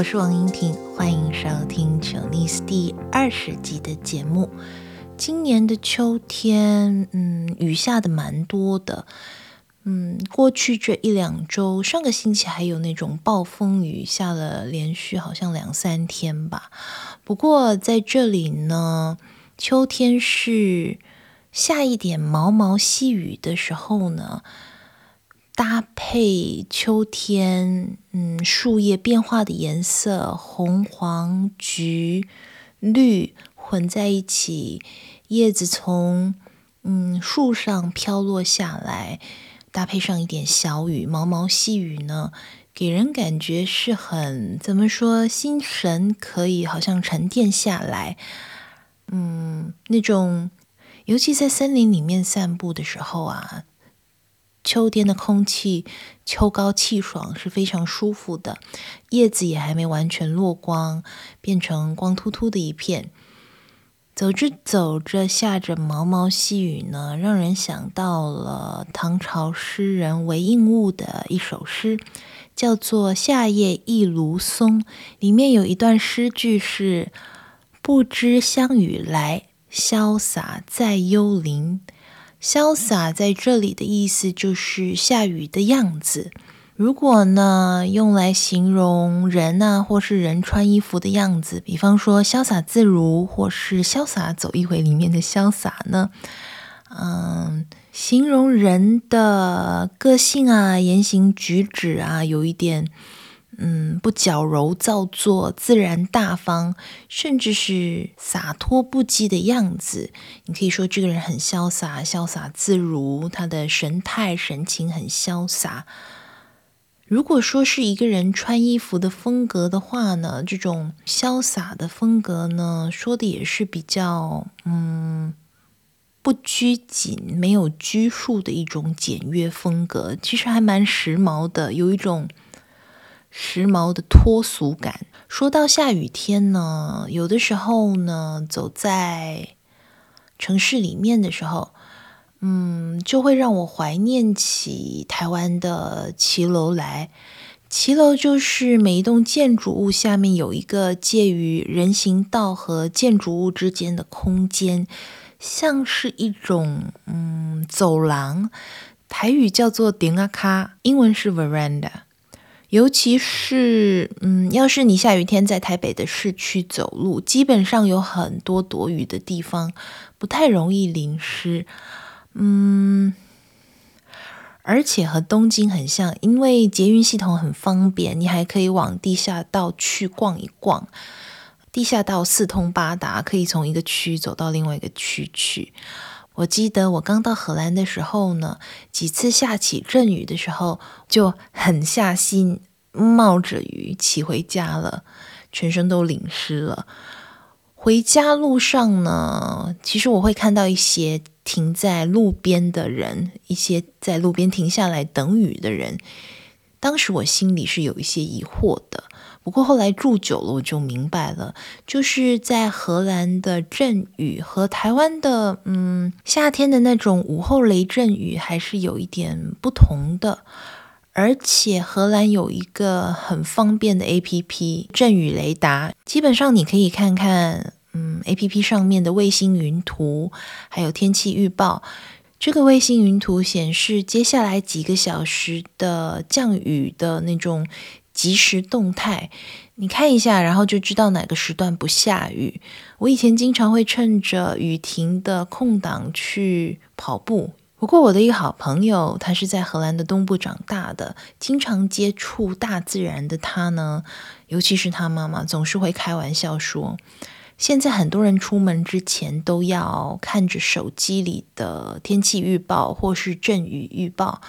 我是王英婷，欢迎收听《穷妮斯》第二十集的节目。今年的秋天，嗯，雨下的蛮多的。嗯，过去这一两周，上个星期还有那种暴风雨，下了连续好像两三天吧。不过在这里呢，秋天是下一点毛毛细雨的时候呢，搭配秋天，嗯，树叶变化的颜色，红、黄、橘、绿混在一起，叶子从嗯树上飘落下来。搭配上一点小雨，毛毛细雨呢，给人感觉是很怎么说，心神可以好像沉淀下来。嗯，那种尤其在森林里面散步的时候啊，秋天的空气秋高气爽，是非常舒服的。叶子也还没完全落光，变成光秃秃的一片。走着走着，下着毛毛细雨呢，让人想到了唐朝诗人韦应物的一首诗，叫做《夏夜忆卢松》。里面有一段诗句是：“不知香雨来，潇洒在幽林。”潇洒在这里的意思就是下雨的样子。如果呢，用来形容人呐、啊，或是人穿衣服的样子，比方说潇洒自如，或是潇洒走一回里面的潇洒呢，嗯，形容人的个性啊，言行举止啊，有一点嗯不矫揉造作，自然大方，甚至是洒脱不羁的样子。你可以说这个人很潇洒，潇洒自如，他的神态神情很潇洒。如果说是一个人穿衣服的风格的话呢，这种潇洒的风格呢，说的也是比较嗯不拘谨、没有拘束的一种简约风格，其实还蛮时髦的，有一种时髦的脱俗感。说到下雨天呢，有的时候呢，走在城市里面的时候。嗯，就会让我怀念起台湾的骑楼来。骑楼就是每一栋建筑物下面有一个介于人行道和建筑物之间的空间，像是一种嗯走廊。台语叫做顶啊卡，英文是 veranda。尤其是嗯，要是你下雨天在台北的市区走路，基本上有很多躲雨的地方，不太容易淋湿。嗯，而且和东京很像，因为捷运系统很方便，你还可以往地下道去逛一逛。地下道四通八达，可以从一个区走到另外一个区去。我记得我刚到荷兰的时候呢，几次下起阵雨的时候，就狠下心冒着雨骑回家了，全身都淋湿了。回家路上呢，其实我会看到一些。停在路边的人，一些在路边停下来等雨的人，当时我心里是有一些疑惑的。不过后来住久了，我就明白了，就是在荷兰的阵雨和台湾的嗯夏天的那种午后雷阵雨还是有一点不同的。而且荷兰有一个很方便的 APP，阵雨雷达，基本上你可以看看。嗯，APP 上面的卫星云图，还有天气预报。这个卫星云图显示接下来几个小时的降雨的那种即时动态，你看一下，然后就知道哪个时段不下雨。我以前经常会趁着雨停的空档去跑步。不过我的一个好朋友，他是在荷兰的东部长大的，经常接触大自然的他呢，尤其是他妈妈，总是会开玩笑说。现在很多人出门之前都要看着手机里的天气预报或是阵雨预报，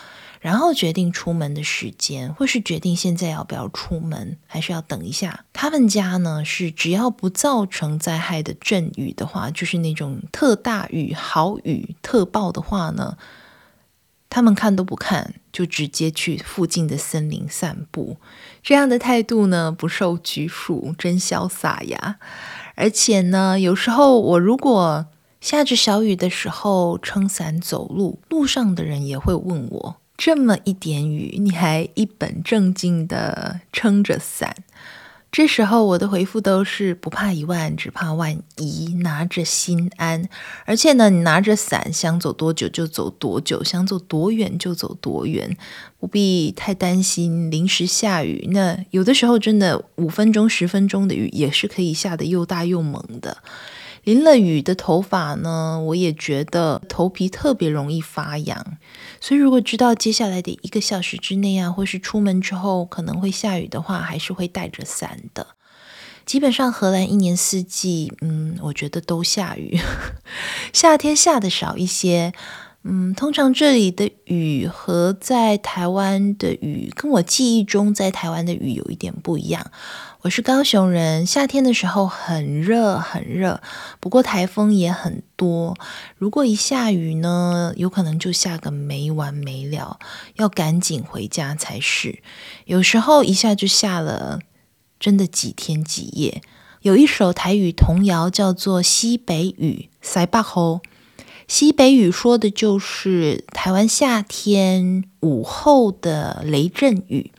然后决定出门的时间，或是决定现在要不要出门，还是要等一下。他们家呢是只要不造成灾害的阵雨的话，就是那种特大雨、豪雨、特暴的话呢，他们看都不看，就直接去附近的森林散步。这样的态度呢，不受拘束，真潇洒呀！而且呢，有时候我如果下着小雨的时候撑伞走路，路上的人也会问我：这么一点雨，你还一本正经的撑着伞？这时候我的回复都是不怕一万，只怕万一，拿着心安。而且呢，你拿着伞，想走多久就走多久，想走多远就走多远，不必太担心临时下雨。那有的时候真的五分钟、十分钟的雨也是可以下得又大又猛的。淋了雨的头发呢，我也觉得头皮特别容易发痒，所以如果知道接下来的一个小时之内啊，或是出门之后可能会下雨的话，还是会带着伞的。基本上荷兰一年四季，嗯，我觉得都下雨，夏天下的少一些。嗯，通常这里的雨和在台湾的雨，跟我记忆中在台湾的雨有一点不一样。我是高雄人，夏天的时候很热很热，不过台风也很多。如果一下雨呢，有可能就下个没完没了，要赶紧回家才是。有时候一下就下了，真的几天几夜。有一首台语童谣叫做《西北雨》，塞巴吼。西北雨说的就是台湾夏天午后的雷阵雨。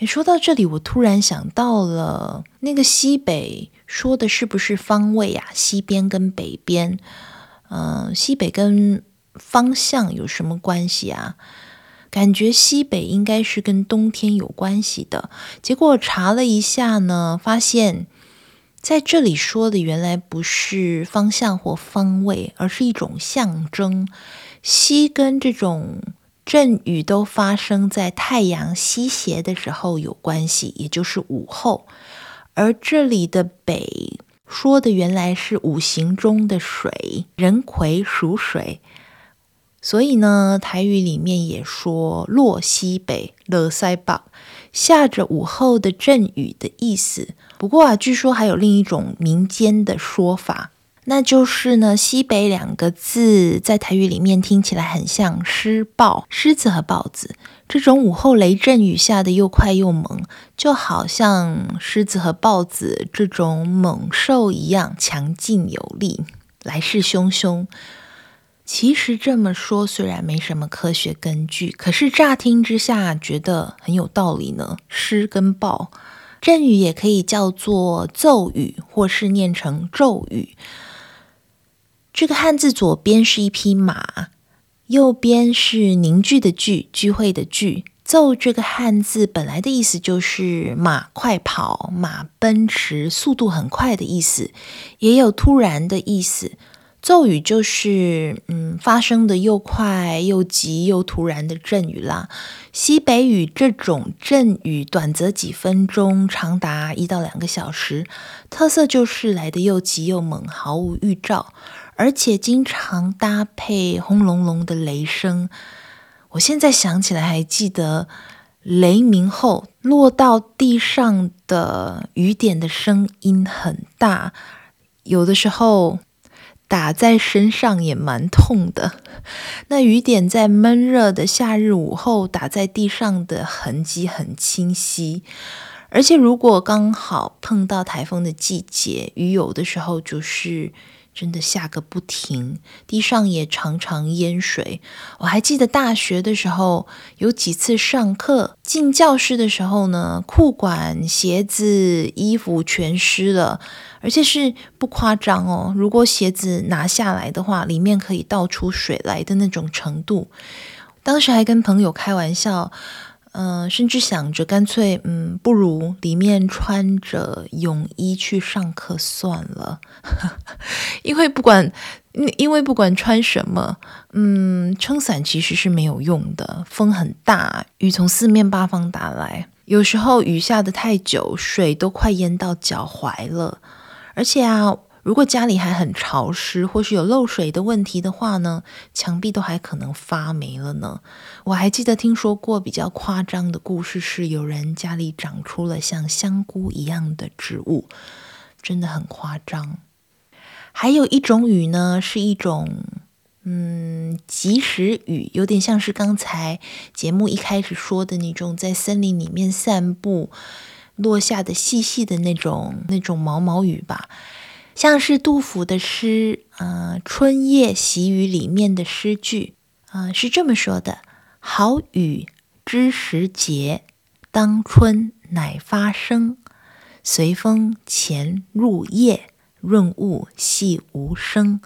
诶，说到这里，我突然想到了，那个西北说的是不是方位啊？西边跟北边，嗯、西北跟方向有什么关系啊？感觉西北应该是跟冬天有关系的。结果查了一下呢，发现在这里说的原来不是方向或方位，而是一种象征。西跟这种。阵雨都发生在太阳西斜的时候有关系，也就是午后。而这里的北说的原来是五行中的水，壬癸属水，所以呢，台语里面也说落西北，落西北，下着午后的阵雨的意思。不过啊，据说还有另一种民间的说法。那就是呢，西北两个字在台语里面听起来很像狮豹、狮子和豹子。这种午后雷阵雨下得又快又猛，就好像狮子和豹子这种猛兽一样强劲有力，来势汹汹。其实这么说虽然没什么科学根据，可是乍听之下觉得很有道理呢。狮跟豹，阵雨也可以叫做骤雨，或是念成骤雨。这个汉字左边是一匹马，右边是凝聚的聚，聚会的聚。骤这个汉字本来的意思就是马快跑、马奔驰、速度很快的意思，也有突然的意思。骤雨就是嗯，发生的又快又急又突然的阵雨啦。西北雨这种阵雨，短则几分钟，长达一到两个小时，特色就是来的又急又猛，毫无预兆。而且经常搭配轰隆隆的雷声，我现在想起来还记得雷鸣后落到地上的雨点的声音很大，有的时候打在身上也蛮痛的。那雨点在闷热的夏日午后打在地上的痕迹很清晰，而且如果刚好碰到台风的季节，雨有的时候就是。真的下个不停，地上也常常淹水。我还记得大学的时候，有几次上课进教室的时候呢，裤管、鞋子、衣服全湿了，而且是不夸张哦。如果鞋子拿下来的话，里面可以倒出水来的那种程度。当时还跟朋友开玩笑。嗯、甚至想着干脆，嗯，不如里面穿着泳衣去上课算了，因为不管，因为不管穿什么，嗯，撑伞其实是没有用的，风很大，雨从四面八方打来，有时候雨下得太久，水都快淹到脚踝了，而且啊。如果家里还很潮湿，或是有漏水的问题的话呢，墙壁都还可能发霉了呢。我还记得听说过比较夸张的故事，是有人家里长出了像香菇一样的植物，真的很夸张。还有一种雨呢，是一种嗯及时雨，有点像是刚才节目一开始说的那种在森林里面散步落下的细细的那种那种毛毛雨吧。像是杜甫的诗，呃，《春夜喜雨》里面的诗句，啊、呃，是这么说的：“好雨知时节，当春乃发生。随风潜入夜，润物细无声。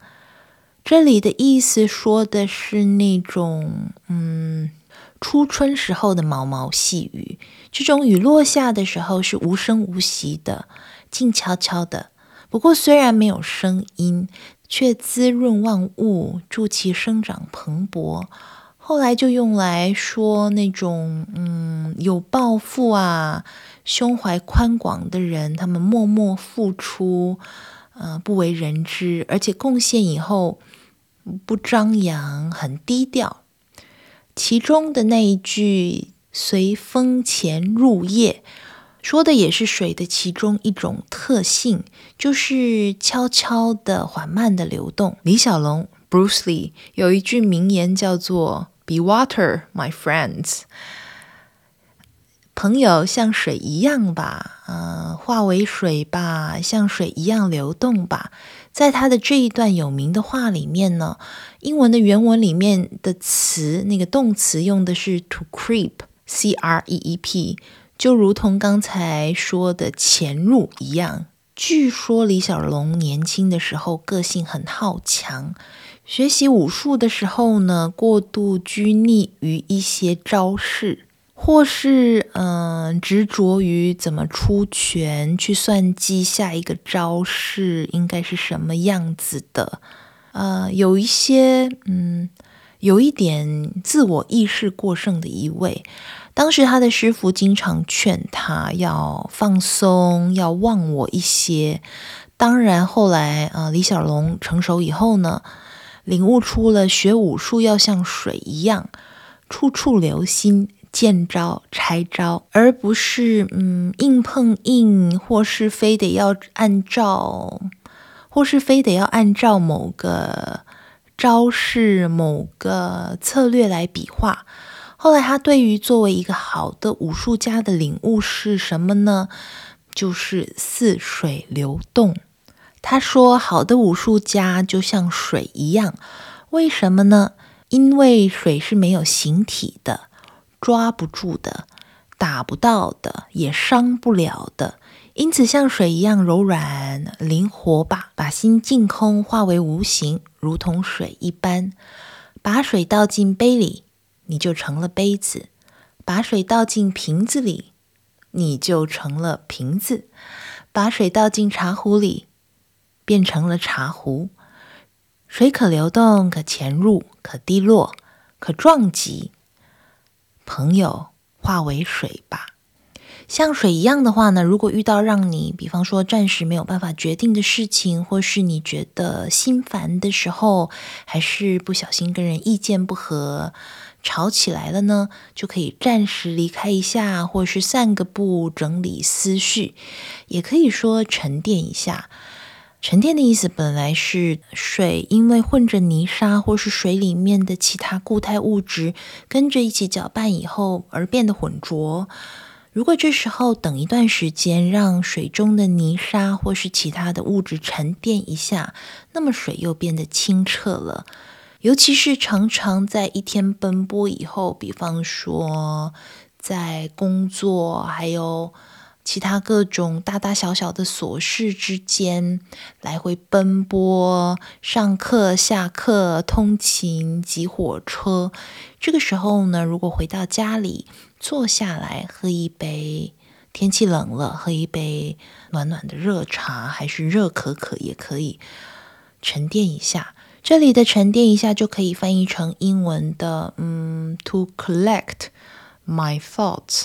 这里的意思说的是那种，嗯，初春时候的毛毛细雨。这种雨落下的时候是无声无息的，静悄悄的。不过虽然没有声音，却滋润万物，助其生长蓬勃。后来就用来说那种，嗯，有抱负啊、胸怀宽广的人，他们默默付出，呃，不为人知，而且贡献以后。不张扬，很低调。其中的那一句“随风潜入夜”，说的也是水的其中一种特性，就是悄悄的、缓慢的流动。李小龙 （Bruce Lee） 有一句名言叫做 “Be water, my friends”，朋友像水一样吧，呃，化为水吧，像水一样流动吧。在他的这一段有名的话里面呢，英文的原文里面的词，那个动词用的是 to creep，c r e e p，就如同刚才说的潜入一样。据说李小龙年轻的时候个性很好强，学习武术的时候呢，过度拘泥于一些招式。或是嗯，执着于怎么出拳，去算计下一个招式应该是什么样子的，呃，有一些嗯，有一点自我意识过剩的一位。当时他的师傅经常劝他要放松，要忘我一些。当然后来啊，李小龙成熟以后呢，领悟出了学武术要像水一样，处处留心。见招拆招，而不是嗯硬碰硬，或是非得要按照，或是非得要按照某个招式、某个策略来比划。后来他对于作为一个好的武术家的领悟是什么呢？就是似水流动。他说，好的武术家就像水一样，为什么呢？因为水是没有形体的。抓不住的，打不到的，也伤不了的，因此像水一样柔软灵活吧。把心净空，化为无形，如同水一般。把水倒进杯里，你就成了杯子；把水倒进瓶子里，你就成了瓶子；把水倒进茶壶里，变成了茶壶。水可流动，可潜入，可滴落，可撞击。朋友，化为水吧。像水一样的话呢，如果遇到让你，比方说暂时没有办法决定的事情，或是你觉得心烦的时候，还是不小心跟人意见不合，吵起来了呢，就可以暂时离开一下，或是散个步，整理思绪，也可以说沉淀一下。沉淀的意思本来是水，因为混着泥沙或是水里面的其他固态物质跟着一起搅拌以后而变得浑浊。如果这时候等一段时间，让水中的泥沙或是其他的物质沉淀一下，那么水又变得清澈了。尤其是常常在一天奔波以后，比方说在工作还有。其他各种大大小小的琐事之间来回奔波，上课、下课、通勤、挤火车。这个时候呢，如果回到家里坐下来喝一杯，天气冷了，喝一杯暖暖的热茶，还是热可可也可以，沉淀一下。这里的沉淀一下就可以翻译成英文的，嗯，to collect my thoughts。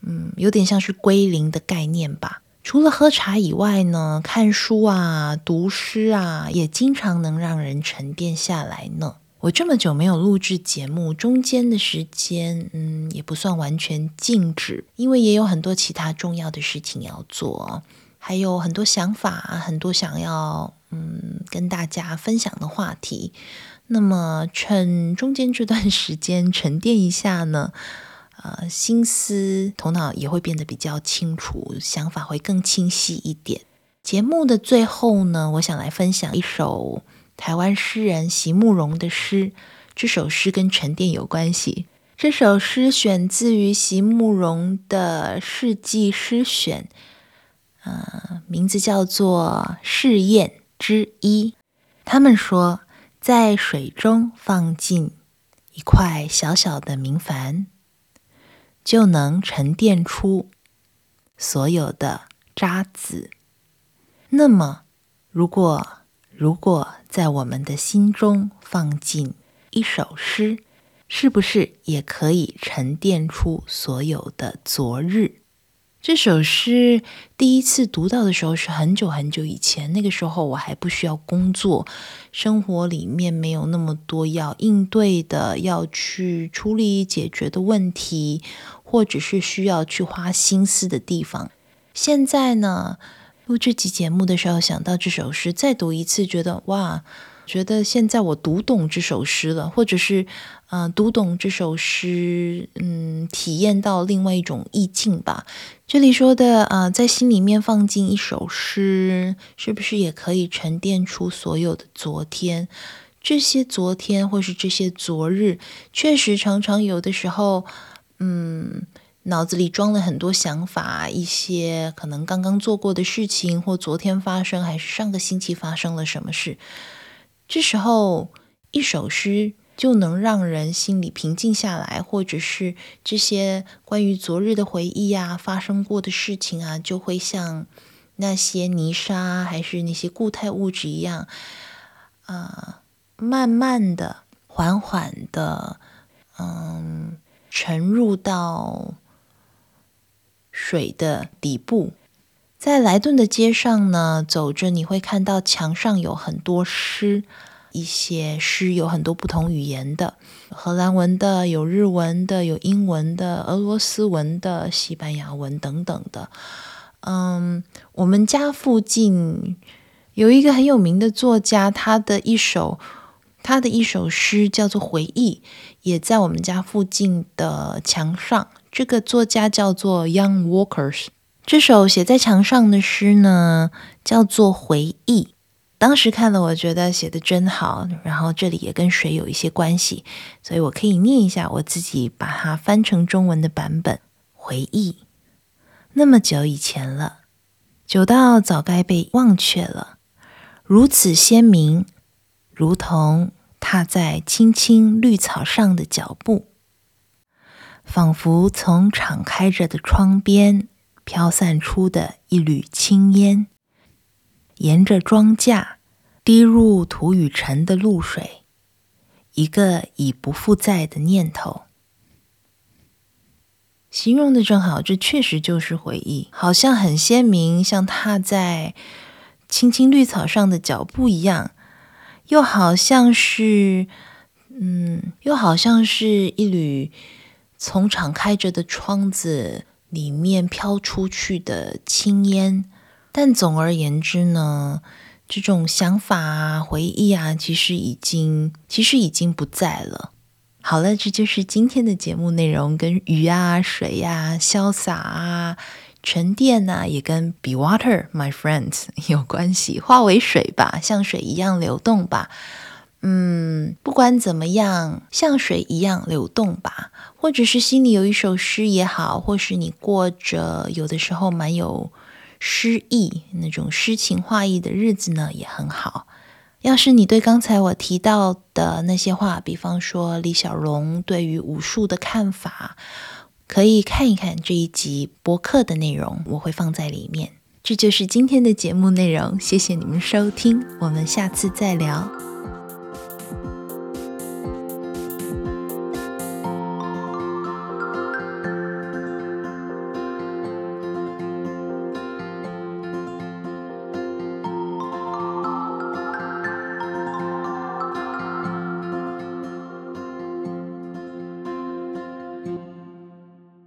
嗯，有点像是归零的概念吧。除了喝茶以外呢，看书啊、读诗啊，也经常能让人沉淀下来呢。我这么久没有录制节目，中间的时间，嗯，也不算完全静止，因为也有很多其他重要的事情要做，还有很多想法，很多想要嗯跟大家分享的话题。那么趁中间这段时间沉淀一下呢。呃，心思、头脑也会变得比较清楚，想法会更清晰一点。节目的最后呢，我想来分享一首台湾诗人席慕蓉的诗。这首诗跟沉淀有关系。这首诗选自于席慕蓉的《世纪诗选》，呃，名字叫做《试验之一》。他们说，在水中放进一块小小的明矾，就能沉淀出所有的渣滓。那么，如果如果在我们的心中放进一首诗，是不是也可以沉淀出所有的昨日？这首诗第一次读到的时候是很久很久以前，那个时候我还不需要工作，生活里面没有那么多要应对的、要去处理解决的问题，或者是需要去花心思的地方。现在呢，录这期节目的时候想到这首诗，再读一次，觉得哇！觉得现在我读懂这首诗了，或者是，嗯、读懂这首诗，嗯，体验到另外一种意境吧。这里说的，啊、呃，在心里面放进一首诗，是不是也可以沉淀出所有的昨天？这些昨天，或是这些昨日，确实常常有的时候，嗯，脑子里装了很多想法，一些可能刚刚做过的事情，或昨天发生，还是上个星期发生了什么事。这时候，一首诗就能让人心里平静下来，或者是这些关于昨日的回忆、啊、发生过的事情啊，就会像那些泥沙还是那些固态物质一样，啊、慢慢的、缓缓的，嗯，沉入到水的底部。在莱顿的街上呢，走着你会看到墙上有很多诗，一些诗有很多不同语言的，荷兰文的，有日文的，有英文的，俄罗斯文的，西班牙文等等的。嗯，我们家附近有一个很有名的作家，他的一首他的一首诗叫做《回忆》，也在我们家附近的墙上。这个作家叫做 Young Walkers。这首写在墙上的诗呢，叫做《回忆》。当时看了，我觉得写的真好。然后这里也跟水有一些关系，所以我可以念一下我自己把它翻成中文的版本。回忆，那么久以前了，久到早该被忘却了，如此鲜明，如同踏在青青绿草上的脚步，仿佛从敞开着的窗边。飘散出的一缕青烟，沿着庄稼滴入土与尘的露水，一个已不复在的念头。形容的正好，这确实就是回忆，好像很鲜明，像踏在青青绿草上的脚步一样，又好像是，嗯，又好像是一缕从敞开着的窗子。里面飘出去的青烟，但总而言之呢，这种想法啊、回忆啊，其实已经其实已经不在了。好了，这就是今天的节目内容，跟鱼啊、水呀、啊、潇洒啊、沉淀啊，也跟 Be Water, my friends 有关系。化为水吧，像水一样流动吧。嗯，不管怎么样，像水一样流动吧。或者是心里有一首诗也好，或是你过着有的时候蛮有诗意那种诗情画意的日子呢，也很好。要是你对刚才我提到的那些话，比方说李小龙对于武术的看法，可以看一看这一集博客的内容，我会放在里面。这就是今天的节目内容，谢谢你们收听，我们下次再聊。